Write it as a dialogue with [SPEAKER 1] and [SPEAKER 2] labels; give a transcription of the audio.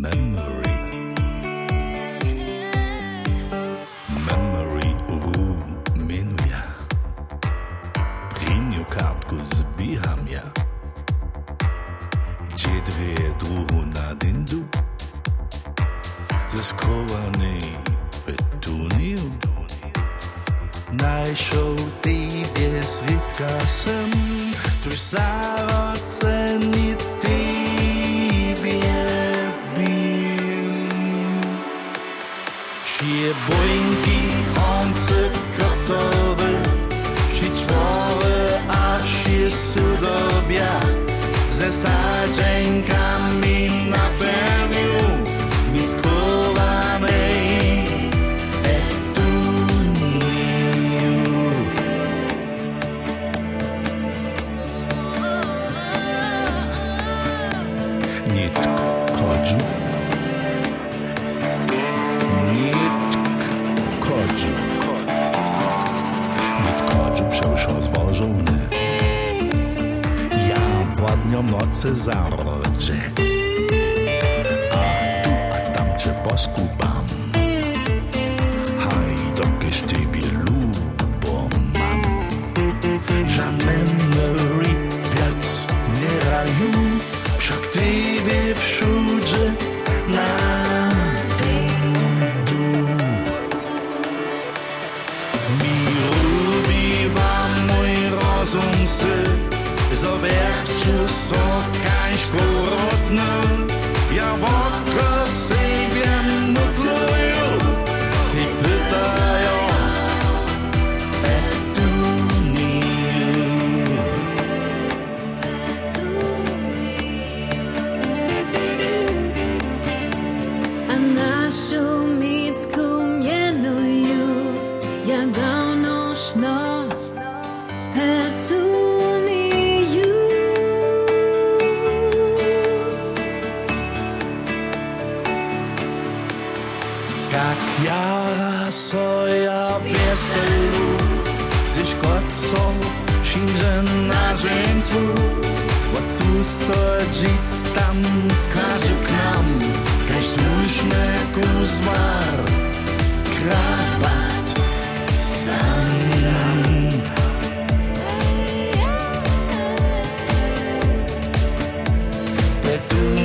[SPEAKER 1] memory. memory Rumenuje. Приню капку, збігам я. Дідвіє другу на динду. Zaskovaný petuniu. Najšou týdě svitka jsem, tuž závodce Hier bringt die ganze Kraft Ja władnią nocy zarodzę. A tu, a tam cię poskubam. Haj, dokież tybie lubo mam. Żadnej wiac nie raju, wszak tybie wszędzie na rozum sy, Поверх часов качку родную Я водка сыпем нутлую. Сиплетаю Эту мир
[SPEAKER 2] А нашу мицку мьеную Я давно шною
[SPEAKER 1] Jak jara soja weselu, gdyż kocą księżę na dżęcu, Wocu sodzic tam skarży k nam, kaś nuśne kuzmar, krabat sam. Petu